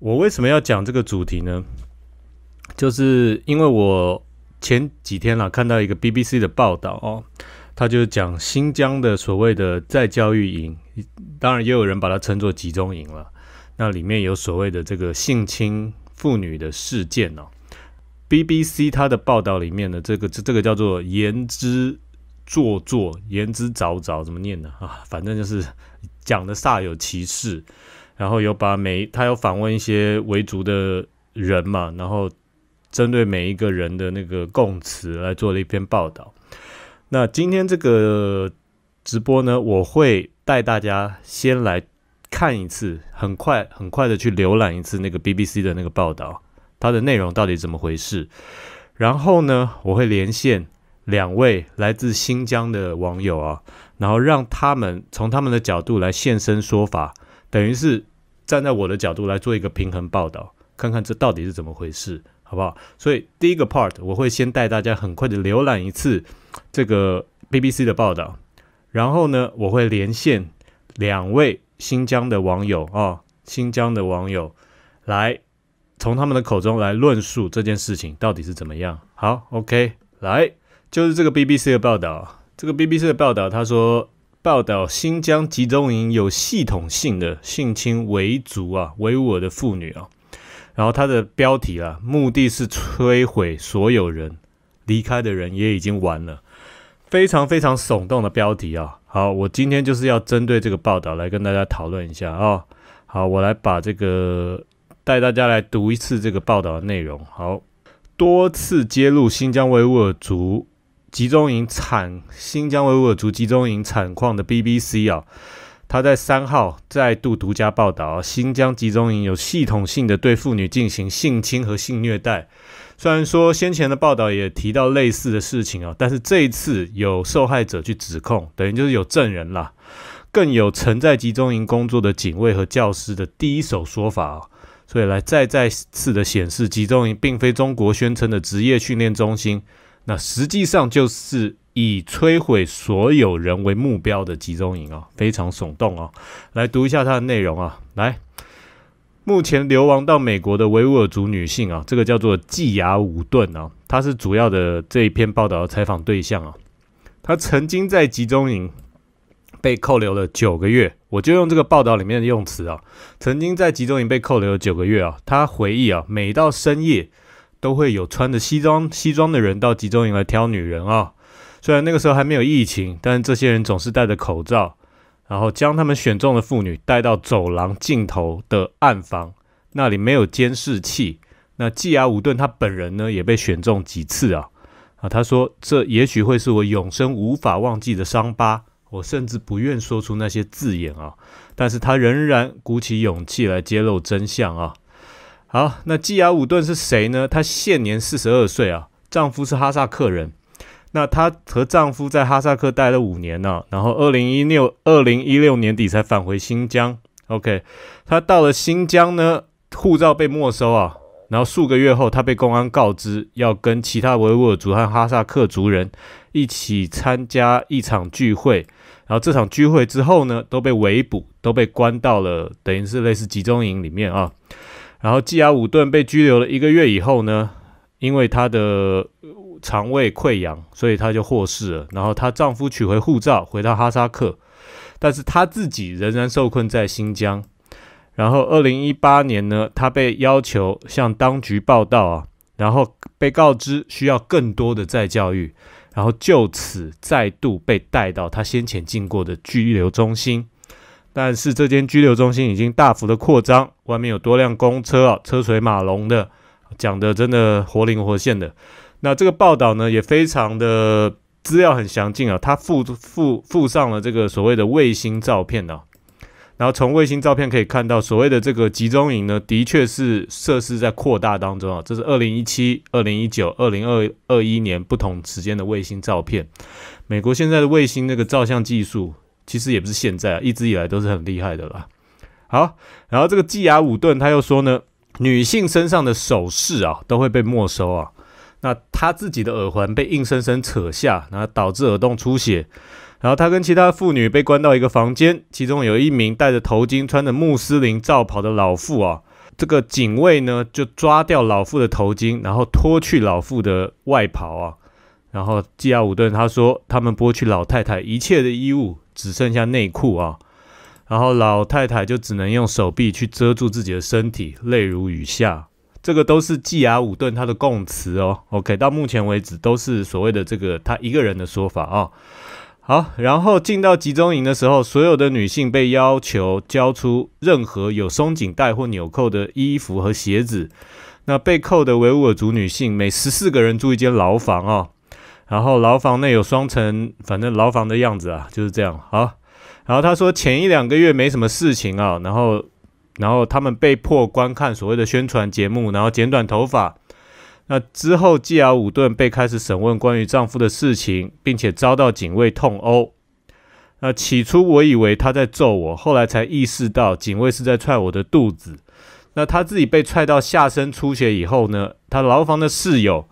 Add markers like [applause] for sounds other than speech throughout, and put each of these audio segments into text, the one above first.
我为什么要讲这个主题呢？就是因为我前几天啦看到一个 BBC 的报道哦，他就讲新疆的所谓的再教育营，当然也有人把它称作集中营了。那里面有所谓的这个性侵妇女的事件哦。BBC 它的报道里面呢，这个这这个叫做言之做作，言之凿凿，怎么念呢？啊，反正就是讲的煞有其事。然后有把每他有访问一些维族的人嘛，然后针对每一个人的那个供词来做了一篇报道。那今天这个直播呢，我会带大家先来看一次，很快很快的去浏览一次那个 BBC 的那个报道，它的内容到底怎么回事。然后呢，我会连线两位来自新疆的网友啊，然后让他们从他们的角度来现身说法，等于是。站在我的角度来做一个平衡报道，看看这到底是怎么回事，好不好？所以第一个 part 我会先带大家很快的浏览一次这个 BBC 的报道，然后呢，我会连线两位新疆的网友啊，新疆的网友来从他们的口中来论述这件事情到底是怎么样。好，OK，来就是这个 BBC 的报道，这个 BBC 的报道他说。报道新疆集中营有系统性的性侵维族啊维吾尔的妇女啊，然后它的标题啊，目的是摧毁所有人，离开的人也已经完了，非常非常耸动的标题啊。好，我今天就是要针对这个报道来跟大家讨论一下啊。好，我来把这个带大家来读一次这个报道的内容。好，多次揭露新疆维吾尔族。集中营产新疆维吾尔族集中营产矿的 BBC 啊，他在三号再度独家报道啊，新疆集中营有系统性的对妇女进行性侵和性虐待。虽然说先前的报道也提到类似的事情啊，但是这一次有受害者去指控，等于就是有证人啦，更有曾在集中营工作的警卫和教师的第一手说法啊，所以来再再次的显示，集中营并非中国宣称的职业训练中心。那实际上就是以摧毁所有人为目标的集中营啊，非常耸动啊！来读一下它的内容啊，来，目前流亡到美国的维吾尔族女性啊，这个叫做季雅武顿啊，她是主要的这一篇报道的采访对象啊。她曾经在集中营被扣留了九个月，我就用这个报道里面的用词啊，曾经在集中营被扣留了九个月啊。她回忆啊，每到深夜。都会有穿着西装西装的人到集中营来挑女人啊。虽然那个时候还没有疫情，但这些人总是戴着口罩，然后将他们选中的妇女带到走廊尽头的暗房，那里没有监视器。那季亚武顿他本人呢，也被选中几次啊啊！他说：“这也许会是我永生无法忘记的伤疤。我甚至不愿说出那些字眼啊，但是他仍然鼓起勇气来揭露真相啊。”好，那基亚武顿是谁呢？她现年四十二岁啊，丈夫是哈萨克人。那她和丈夫在哈萨克待了五年呢，然后二零一六二零一六年底才返回新疆。OK，她到了新疆呢，护照被没收啊，然后数个月后，她被公安告知要跟其他维吾尔族和哈萨克族人一起参加一场聚会，然后这场聚会之后呢，都被围捕，都被关到了等于是类似集中营里面啊。然后，基亚武顿被拘留了一个月以后呢，因为她的肠胃溃疡，所以她就获释了。然后她丈夫取回护照，回到哈萨克，但是她自己仍然受困在新疆。然后，二零一八年呢，她被要求向当局报道啊，然后被告知需要更多的再教育，然后就此再度被带到她先前进过的拘留中心。但是这间拘留中心已经大幅的扩张，外面有多辆公车啊，车水马龙的，讲的真的活灵活现的。那这个报道呢，也非常的资料很详尽啊，它附附附上了这个所谓的卫星照片啊。然后从卫星照片可以看到，所谓的这个集中营呢，的确是设施在扩大当中啊。这是二零一七、二零一九、二零二二一年不同时间的卫星照片。美国现在的卫星那个照相技术。其实也不是现在啊，一直以来都是很厉害的啦。好，然后这个季亚武顿他又说呢，女性身上的首饰啊都会被没收啊。那他自己的耳环被硬生生扯下，然后导致耳洞出血。然后他跟其他妇女被关到一个房间，其中有一名戴着头巾、穿着穆斯林罩袍的老妇啊，这个警卫呢就抓掉老妇的头巾，然后脱去老妇的外袍啊。然后基亚伍顿他说，他们剥去老太太一切的衣物，只剩下内裤啊。然后老太太就只能用手臂去遮住自己的身体，泪如雨下。这个都是季亚伍顿他的供词哦。OK，到目前为止都是所谓的这个他一个人的说法啊。好，然后进到集中营的时候，所有的女性被要求交出任何有松紧带或纽扣的衣服和鞋子。那被扣的维吾尔族女性每十四个人住一间牢房啊。然后牢房内有双层，反正牢房的样子啊就是这样。好，然后他说前一两个月没什么事情啊，然后然后他们被迫观看所谓的宣传节目，然后剪短头发。那之后，基亚伍顿被开始审问关于丈夫的事情，并且遭到警卫痛殴。那起初我以为他在揍我，后来才意识到警卫是在踹我的肚子。那他自己被踹到下身出血以后呢？他牢房的室友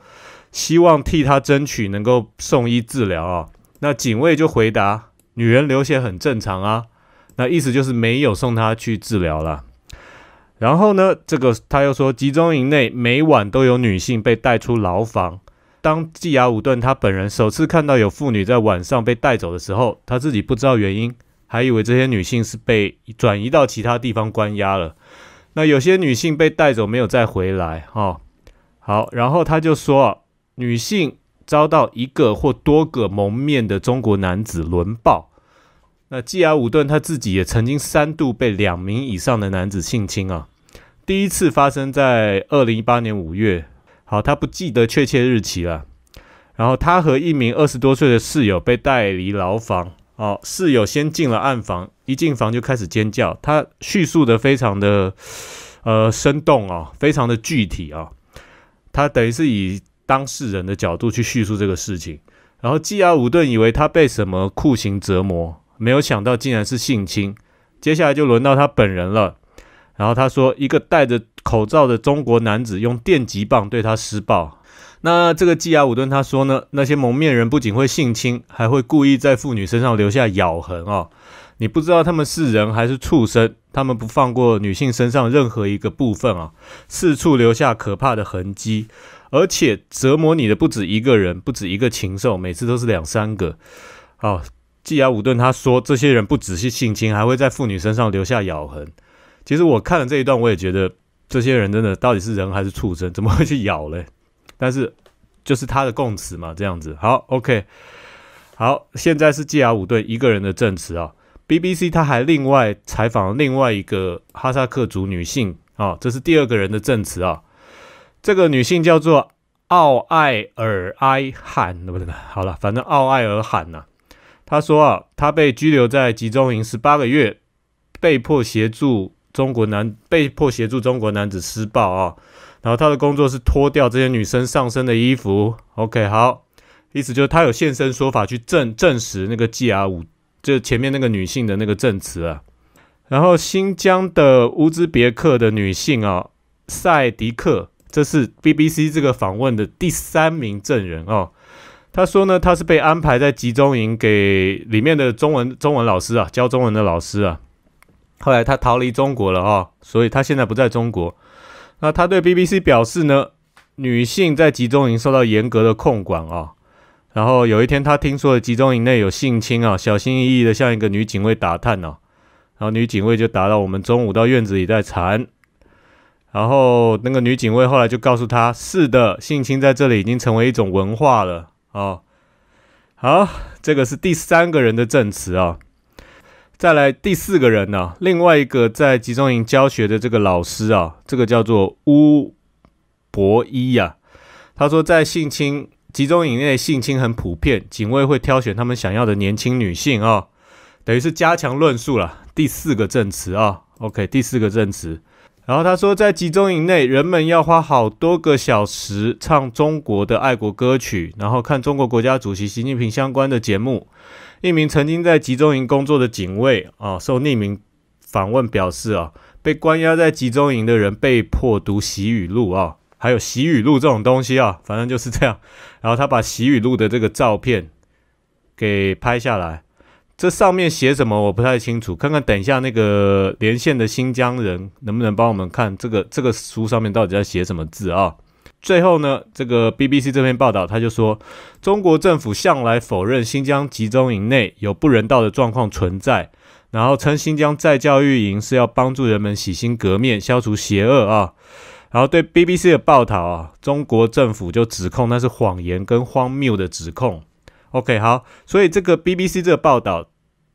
希望替他争取能够送医治疗啊。那警卫就回答：“女人流血很正常啊。”那意思就是没有送他去治疗了。然后呢，这个他又说，集中营内每晚都有女性被带出牢房。当季亚武顿他本人首次看到有妇女在晚上被带走的时候，他自己不知道原因，还以为这些女性是被转移到其他地方关押了。那有些女性被带走没有再回来，哈。好，然后他就说，女性遭到一个或多个蒙面的中国男子轮暴。那基亚伍顿他自己也曾经三度被两名以上的男子性侵啊，第一次发生在二零一八年五月，好，他不记得确切日期了。然后他和一名二十多岁的室友被带离牢房，哦，室友先进了暗房，一进房就开始尖叫，他叙述的非常的呃生动啊，非常的具体啊，他等于是以当事人的角度去叙述这个事情。然后基亚伍顿以为他被什么酷刑折磨。没有想到竟然是性侵，接下来就轮到他本人了。然后他说，一个戴着口罩的中国男子用电击棒对他施暴。那这个基亚伍顿他说呢，那些蒙面人不仅会性侵，还会故意在妇女身上留下咬痕哦。你不知道他们是人还是畜生，他们不放过女性身上任何一个部分啊，四处留下可怕的痕迹，而且折磨你的不止一个人，不止一个禽兽，每次都是两三个。哦。基亚伍顿他说，这些人不只是性侵，还会在妇女身上留下咬痕。其实我看了这一段，我也觉得这些人真的到底是人还是畜生？怎么会去咬嘞？但是就是他的供词嘛，这样子。好，OK，好，现在是基亚伍顿一个人的证词啊。BBC 他还另外采访了另外一个哈萨克族女性啊，这是第二个人的证词啊。这个女性叫做奥艾尔埃罕，不对，好了，反正奥艾尔罕呐。她说啊，她被拘留在集中营十八个月，被迫协助中国男被迫协助中国男子施暴啊。然后他的工作是脱掉这些女生上身的衣服。OK，好，意思就是他有现身说法去证证实那个 G R 五，就前面那个女性的那个证词啊。然后新疆的乌兹别克的女性啊，赛迪克，这是 BBC 这个访问的第三名证人哦。他说呢，他是被安排在集中营给里面的中文中文老师啊，教中文的老师啊。后来他逃离中国了啊，所以他现在不在中国。那他对 BBC 表示呢，女性在集中营受到严格的控管啊。然后有一天他听说了集中营内有性侵啊，小心翼翼的向一个女警卫打探呢。然后女警卫就打到我们中午到院子里在缠。然后那个女警卫后来就告诉他，是的，性侵在这里已经成为一种文化了。哦，好，这个是第三个人的证词啊。再来第四个人呢，另外一个在集中营教学的这个老师啊，这个叫做乌博伊呀。他说，在性侵集中营内，性侵很普遍，警卫会挑选他们想要的年轻女性啊，等于是加强论述了。第四个证词啊，OK，第四个证词。然后他说，在集中营内，人们要花好多个小时唱中国的爱国歌曲，然后看中国国家主席习近平相关的节目。一名曾经在集中营工作的警卫啊，受匿名访问表示啊，被关押在集中营的人被迫读习语录啊，还有习语录这种东西啊，反正就是这样。然后他把习语录的这个照片给拍下来。这上面写什么我不太清楚，看看等一下那个连线的新疆人能不能帮我们看这个这个书上面到底在写什么字啊？最后呢，这个 BBC 这篇报道他就说，中国政府向来否认新疆集中营内有不人道的状况存在，然后称新疆再教育营是要帮助人们洗心革面、消除邪恶啊。然后对 BBC 的报道啊，中国政府就指控那是谎言跟荒谬的指控。OK，好，所以这个 BBC 这个报道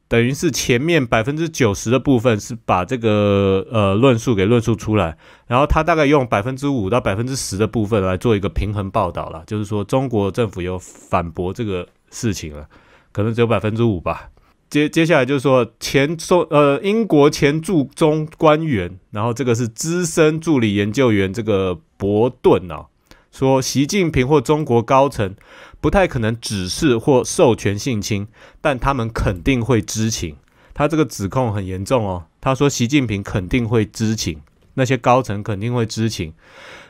等于是前面百分之九十的部分是把这个呃论述给论述出来，然后他大概用百分之五到百分之十的部分来做一个平衡报道了，就是说中国政府有反驳这个事情了，可能只有百分之五吧。接接下来就是说前中呃英国前驻中官员，然后这个是资深助理研究员这个伯顿啊，说习近平或中国高层不太可能指示或授权性侵，但他们肯定会知情。他这个指控很严重哦，他说习近平肯定会知情，那些高层肯定会知情，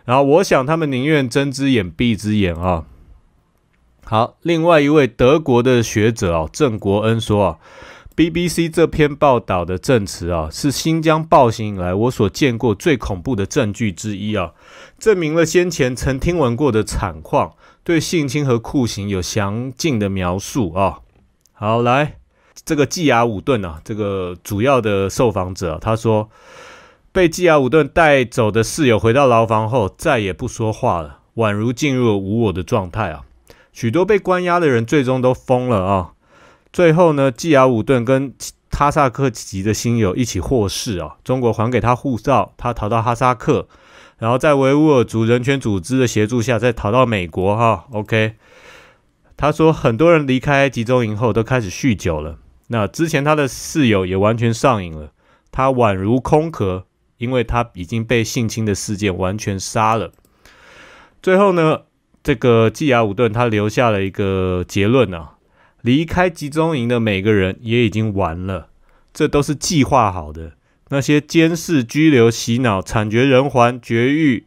然后我想他们宁愿睁只眼闭只眼啊。好，另外一位德国的学者啊，郑国恩说啊，BBC 这篇报道的证词啊，是新疆暴行以来我所见过最恐怖的证据之一啊，证明了先前曾听闻过的惨况，对性侵和酷刑有详尽的描述啊。好，来这个季亚武顿啊，这个主要的受访者，他说，被季亚武顿带走的室友回到牢房后，再也不说话了，宛如进入了无我的状态啊。许多被关押的人最终都疯了啊！最后呢，季亚武顿跟哈萨克籍的亲友一起获释啊，中国还给他护照，他逃到哈萨克，然后在维吾尔族人权组织的协助下，再逃到美国哈。OK，他说很多人离开集中营后都开始酗酒了，那之前他的室友也完全上瘾了，他宛如空壳，因为他已经被性侵的事件完全杀了。最后呢？这个季亚武顿他留下了一个结论啊，离开集中营的每个人也已经完了，这都是计划好的。那些监视、拘留、洗脑、惨绝人寰、绝育、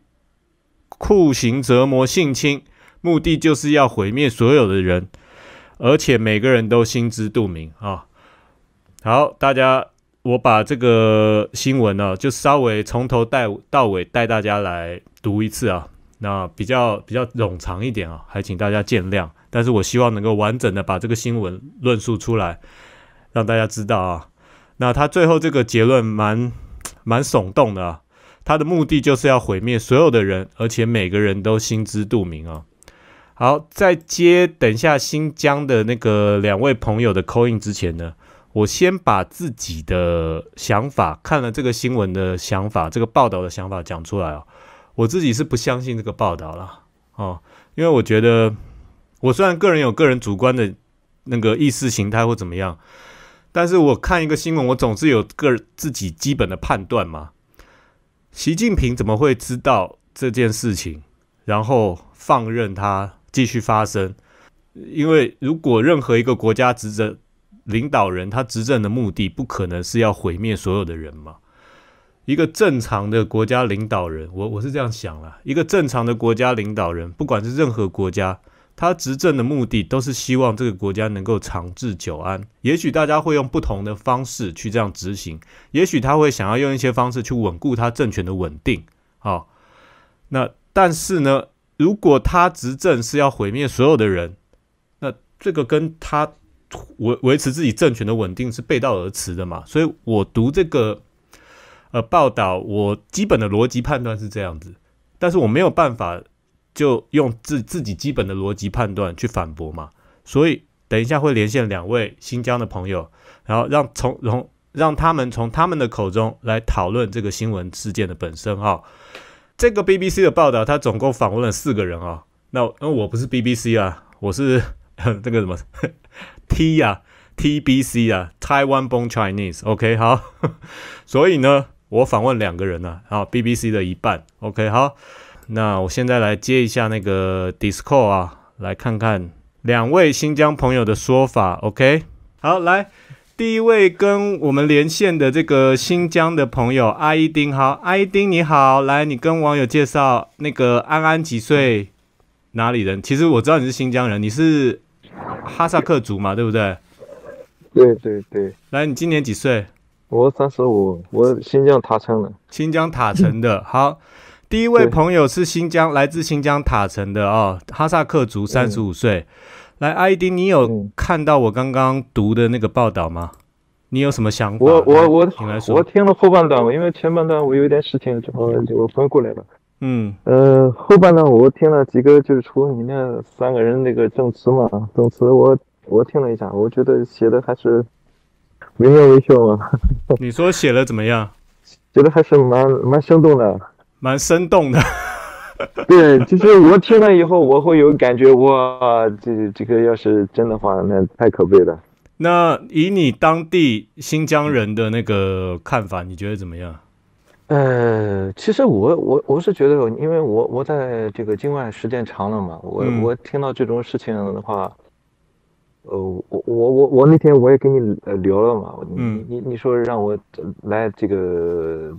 酷刑、折磨、性侵，目的就是要毁灭所有的人，而且每个人都心知肚明啊。好，大家，我把这个新闻呢，就稍微从头带到尾带大家来读一次啊。那比较比较冗长一点啊，还请大家见谅。但是我希望能够完整的把这个新闻论述出来，让大家知道啊。那他最后这个结论蛮蛮耸动的啊，他的目的就是要毁灭所有的人，而且每个人都心知肚明啊。好，在接等下新疆的那个两位朋友的口音之前呢，我先把自己的想法，看了这个新闻的想法，这个报道的想法讲出来啊。我自己是不相信这个报道了哦，因为我觉得我虽然个人有个人主观的那个意识形态或怎么样，但是我看一个新闻，我总是有个自己基本的判断嘛。习近平怎么会知道这件事情，然后放任它继续发生？因为如果任何一个国家执政领导人，他执政的目的不可能是要毁灭所有的人嘛。一个正常的国家领导人，我我是这样想了。一个正常的国家领导人，不管是任何国家，他执政的目的都是希望这个国家能够长治久安。也许大家会用不同的方式去这样执行，也许他会想要用一些方式去稳固他政权的稳定。好，那但是呢，如果他执政是要毁灭所有的人，那这个跟他维维持自己政权的稳定是背道而驰的嘛？所以我读这个。呃，报道我基本的逻辑判断是这样子，但是我没有办法就用自自己基本的逻辑判断去反驳嘛，所以等一下会连线两位新疆的朋友，然后让从从让他们从他们的口中来讨论这个新闻事件的本身哈。这个 BBC 的报道，他总共访问了四个人啊，那那我不是 BBC 啊，我是 [laughs] 这个什么 [laughs] T 呀 TBC 啊，Taiwan Born Chinese，OK 好，[laughs] 所以呢。我访问两个人呢，好，BBC 的一半，OK，好，那我现在来接一下那个 Discord 啊，来看看两位新疆朋友的说法，OK，好，来，第一位跟我们连线的这个新疆的朋友阿一丁，好，阿一丁你好，来，你跟网友介绍那个安安几岁，哪里人？其实我知道你是新疆人，你是哈萨克族嘛，对不对？对对对，来，你今年几岁？我三十五，我新疆塔城的。新疆塔城的。好，第一位朋友是新疆，来自新疆塔城的哦，哈萨克族，三十五岁。来，阿迪，你有看到我刚刚读的那个报道吗？你有什么想法？我我我，我听了后半段，因为前半段我有一点事情，正好我朋友过来了。嗯，呃，后半段我听了几个，就是除了你那三个人那个证词嘛，证词我我听了一下，我觉得写的还是惟妙惟肖嘛。[laughs] 你说写的怎么样？觉得还是蛮蛮生动的，蛮生动的。[laughs] 对，就是我听了以后，我会有感觉，哇，这这个要是真的话，那太可悲了。那以你当地新疆人的那个看法，你觉得怎么样？呃，其实我我我是觉得，因为我我在这个境外时间长了嘛，我我听到这种事情的话，呃，我我我我那天我也跟你呃聊了嘛，你你你说让我来这个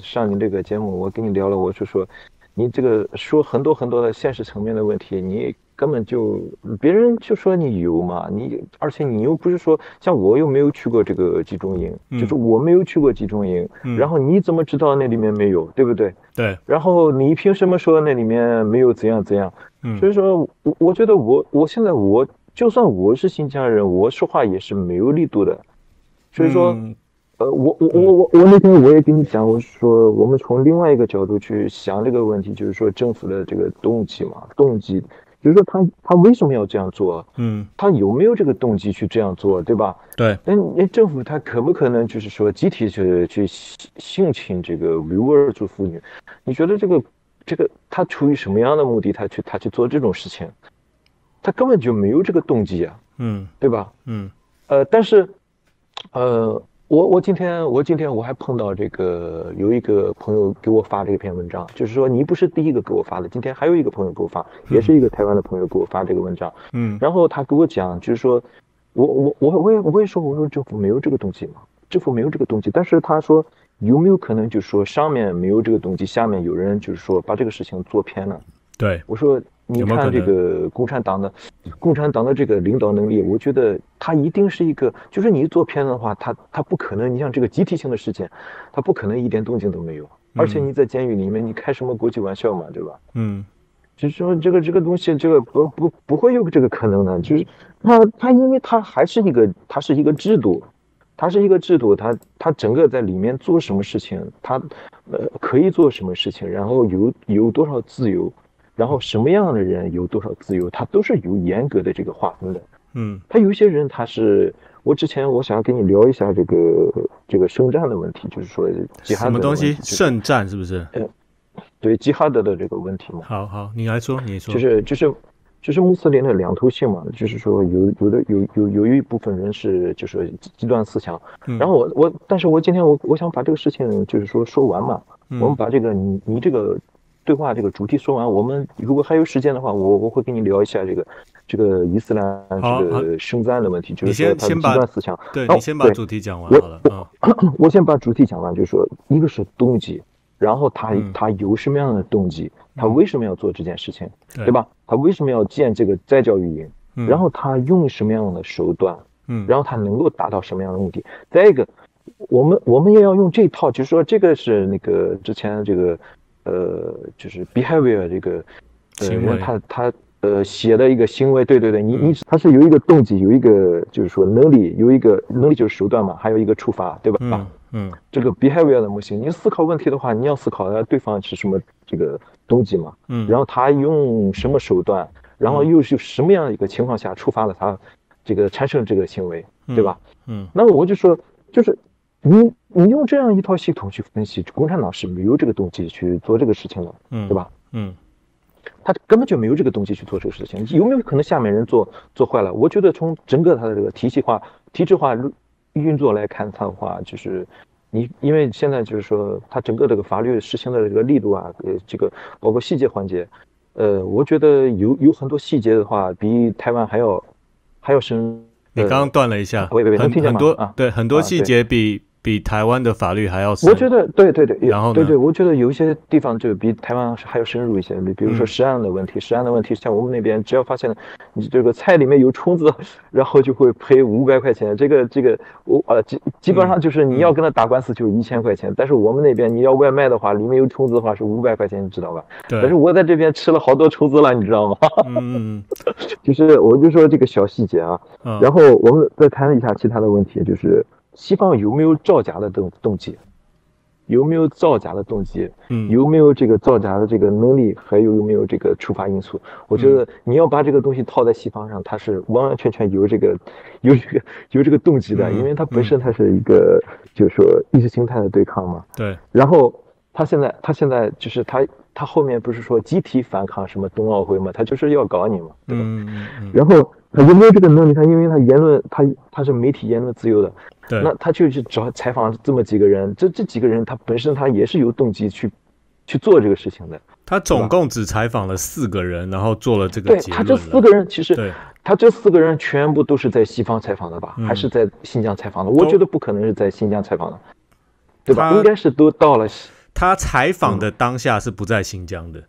上你这个节目，我跟你聊了，我就说。你这个说很多很多的现实层面的问题，你根本就别人就说你有嘛，你而且你又不是说像我又没有去过这个集中营，就是我没有去过集中营，然后你怎么知道那里面没有，对不对？对。然后你凭什么说那里面没有怎样怎样？所以说，我我觉得我我现在我就算我是新疆人，我说话也是没有力度的，所以说。呃，我我我我我那天我也跟你讲，我说我们从另外一个角度去想这个问题，就是说政府的这个动机嘛，动机，就是说他他为什么要这样做？嗯，他有没有这个动机去这样做，对吧？对。那那政府他可不可能就是说集体去去性侵这个维吾尔族妇女？你觉得这个这个他出于什么样的目的，他去他去做这种事情？他根本就没有这个动机啊，嗯，对吧？嗯，呃，但是，呃。我我今天我今天我还碰到这个有一个朋友给我发这篇文章，就是说你不是第一个给我发的，今天还有一个朋友给我发，也是一个台湾的朋友给我发这个文章，嗯，然后他给我讲，就是说，我我我我也我也说，我说政府没有这个动机嘛，政府没有这个动机，但是他说有没有可能就是说上面没有这个动机，下面有人就是说把这个事情做偏了，对我说。你看这个共产党的，共产党的这个领导能力，我觉得他一定是一个，就是你做片子的话，他他不可能，你像这个集体性的事件，他不可能一点动静都没有。而且你在监狱里面，你开什么国际玩笑嘛，对吧？嗯，就是说这个这个东西，这个不不不会有这个可能的，就是他他因为他还是一个，他是一个制度，它是一个制度，它它整个在里面做什么事情，它呃可以做什么事情，然后有有多少自由。然后什么样的人有多少自由，他都是有严格的这个划分的。嗯，他有些人他是，我之前我想要跟你聊一下这个这个圣战的问题，就是说吉哈德什么东西圣战是不是？嗯，对吉哈德的这个问题嘛。好好，你来说，你说。就是就是就是穆斯林的两头性嘛，就是说有有的有有有一部分人是就是极端思想，然后我我但是我今天我我想把这个事情就是说说完嘛，我们把这个你你这个。对话这个主题说完，我们如果还有时间的话，我我会跟你聊一下这个这个伊斯兰这个圣战的问题，就是说他极端思想。对你先把主题讲完好了。[clears throat] 我先把主题讲完，就是说一个是动机，然后他他有什么样的动机，他为什么要做这件事情，对吧？他为什么要建这个再教育营？然后他用什么样的手段？嗯，然后他能够达到什么样的目的？再一个，我们我们也要用这套，就是说这个是那个之前这个。呃，就是 behavior 这个，呃，他他呃写的一个行为，对对对，你你他是有一个动机，有一个就是说能力，有一个能力就是手段嘛，还有一个处罚，对吧？嗯嗯，这个 behavior 的模型，你思考问题的话，你要思考对方是什么这个动机嘛，嗯，然后他用什么手段，然后又是什么样的一个情况下触发了他这个产生这个行为，对吧？嗯，那我就说就是。你你用这样一套系统去分析，共产党是没有这个动机去做这个事情的，嗯，对吧？嗯，他根本就没有这个动机去做这个事情。有没有可能下面人做做坏了？我觉得从整个他的这个体系化、体制化运作来看，他的话就是你，因为现在就是说，他整个这个法律实行的这个力度啊，呃，这个包括细节环节，呃，我觉得有有很多细节的话，比台湾还要还要深。你刚刚断了一下，很很多对很多细节比比台湾的法律还要。我觉得对对对，然后对对，我觉得有一些地方就比台湾还要深入一些。比比如说食安的问题，食安的问题，像我们那边只要发现你这个菜里面有虫子，[laughs] 然后就会赔五百块钱。这个这个我呃基基本上就是你要跟他打官司就一千块钱，但是我们那边你要外卖的话，里面有虫子的话是五百块钱，你知道吧？对。但是我在这边吃了好多虫子了，你知道吗？嗯。[laughs] 就是我就说这个小细节啊，然后我们再谈一下其他的问题，就是。西方有没有造假的动动机？有没有造假的动机？嗯，有没有这个造假的这个能力？还有有没有这个触发因素？我觉得你要把这个东西套在西方上，它是完完全全有这个 [laughs] 有这个有这个动机的，因为它本身它是一个就是说意识形态的对抗嘛。对。然后他现在他现在就是他他后面不是说集体反抗什么冬奥会嘛？他就是要搞你嘛，对吧？嗯嗯嗯。然后他有没有这个能力？他因为他言论他他是媒体言论自由的。那他就去找采访这么几个人，这这几个人他本身他也是有动机去去做这个事情的。他总共只采访了四个人，然后做了这个对他这四个人其实，他这四个人全部都是在西方采访的吧？还是在新疆采访的？我觉得不可能是在新疆采访的，对吧？应该是都到了。他采访的当下是不在新疆的。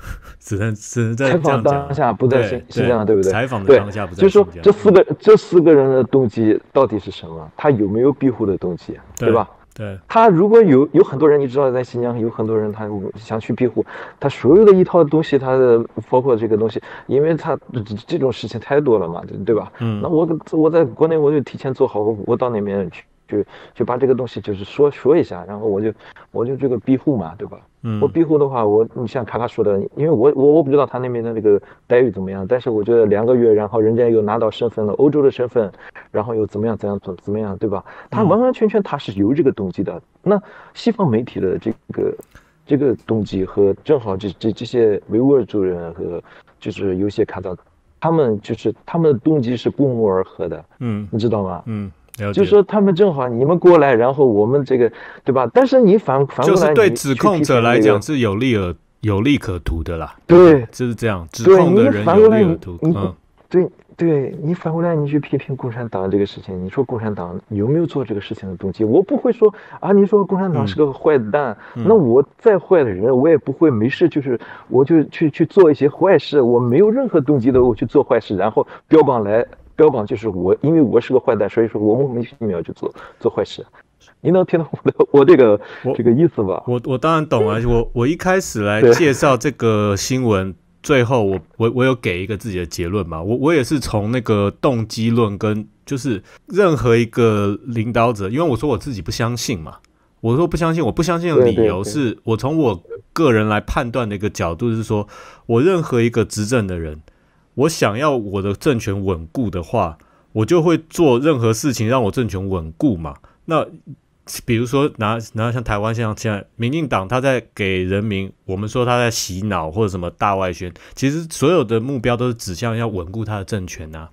[laughs] 只能只能在采访当下不在新新疆，对不对？采访的当下不在新疆。就是说，这四个这四个人的动机到底是什么？他有没有庇护的动机？对吧？对。他如果有有很多人，你知道，在新疆有很多人，他想去庇护，他所有的一套东西，他的包括这个东西，因为他这种事情太多了嘛，对吧？嗯。那我我在国内我就提前做好，我到那边去。就就把这个东西就是说说一下，然后我就我就这个庇护嘛，对吧？嗯，我庇护的话，我你像卡卡说的，因为我我我不知道他那边的那个待遇怎么样，但是我觉得两个月，然后人家又拿到身份了，欧洲的身份，然后又怎么样怎样怎怎么样，对吧？他完完全全他是有这个动机的。那西方媒体的这个这个动机和正好这这这些维吾尔族人和就是有些看到他们就是他们的动机是不谋而合的，嗯，你知道吗？嗯。就说他们正好你们过来，然后我们这个对吧？但是你反反过来，就是对指控者来讲是有利而有利可图的啦。对，就是这样。指控的人有利可图。嗯，对，对你反过来你去批评共产党这个事情，你说共产党有没有做这个事情的动机？我不会说啊，你说共产党是个坏蛋，那我再坏的人，我也不会没事就是我就去去做一些坏事，我没有任何动机的我去做坏事，然后标榜来。标榜就是我，因为我是个坏蛋，所以说我莫名其妙就做做坏事。你能听懂我的我这个这个意思吧？我我当然懂啊。我 [laughs] 我一开始来介绍这个新闻，最后我我我有给一个自己的结论嘛。我我也是从那个动机论跟就是任何一个领导者，因为我说我自己不相信嘛。我说不相信，我不相信的理由是我从我个人来判断的一个角度是说，我任何一个执政的人。我想要我的政权稳固的话，我就会做任何事情让我政权稳固嘛。那比如说拿拿像台湾像现在民进党他在给人民，我们说他在洗脑或者什么大外宣，其实所有的目标都是指向要稳固他的政权呐。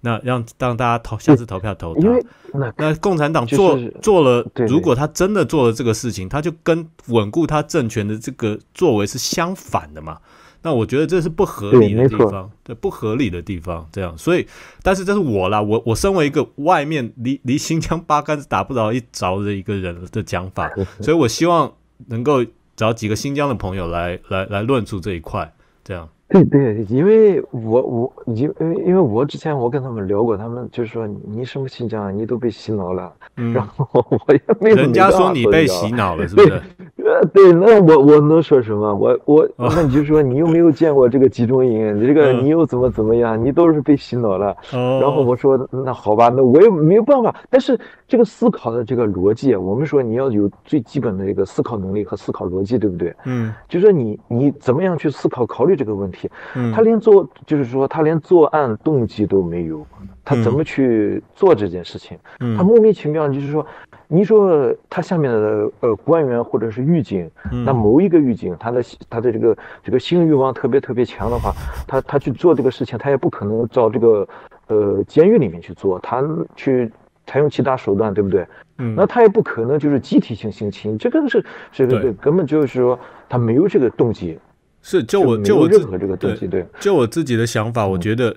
那让让大家投下次投票投他。那共产党做做了，如果他真的做了这个事情，他就跟稳固他政权的这个作为是相反的嘛。那我觉得这是不合理的地方，对不合理的地方，这样，所以，但是这是我啦，我我身为一个外面离离新疆八竿子打不着一着的一个人的讲法，[laughs] 所以我希望能够找几个新疆的朋友来来来论述这一块，这样。对对，因为我我因因为因为我之前我跟他们聊过，他们就是说你什么新疆，你都被洗脑了，然后我也没人家说你被洗脑了，[laughs] 是不是？呃，对，那我我能说什么？我我那你就说你又没有见过这个集中营，你这个你又怎么怎么样？你都是被洗脑了。然后我说那好吧，那我也没有办法。但是这个思考的这个逻辑，我们说你要有最基本的一个思考能力和思考逻辑，对不对？嗯，就说你你怎么样去思考考虑这个问题？嗯，他连做就是说他连作案动机都没有，他怎么去做这件事情？嗯，他莫名其妙就是说。你说他下面的呃官员或者是狱警，那某一个狱警，他的他的这个这个性欲望特别特别强的话，他他去做这个事情，他也不可能到这个呃监狱里面去做，他去采用其他手段，对不对？嗯，那他也不可能就是集体性性侵，这个是这个根本就是说他没有这个动机。是，就我就我任何这个东西，对，就我自己的想法，我觉得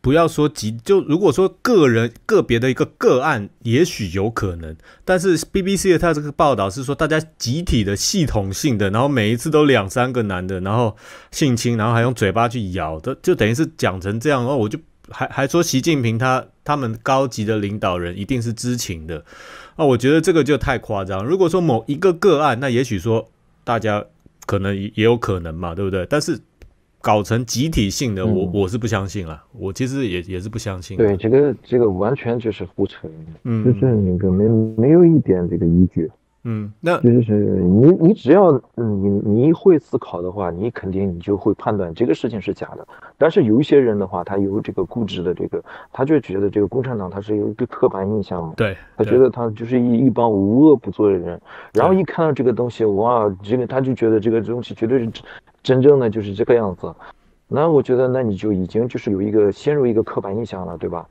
不要说集，就如果说个人个别的一个个案，也许有可能。但是 BBC 的他这个报道是说，大家集体的、系统性的，然后每一次都两三个男的，然后性侵，然后还用嘴巴去咬的，就等于是讲成这样。然后我就还还说，习近平他他们高级的领导人一定是知情的啊！我觉得这个就太夸张。如果说某一个个案，那也许说大家可能也有可能嘛，对不对？但是。搞成集体性的，我我是不相信了。我其实也也是不相信。对，这个这个完全就是胡扯，嗯，就是那个没没有一点这个依据。嗯，那就是你你只要你你会思考的话，你肯定你就会判断这个事情是假的。但是有一些人的话，他有这个固执的这个，他就觉得这个共产党他是有一个刻板印象嘛。对，他觉得他就是一一帮无恶不作的人，然后一看到这个东西，哇，这个他就觉得这个东西绝对是真正的就是这个样子。那我觉得，那你就已经就是有一个陷入一个刻板印象了，对吧？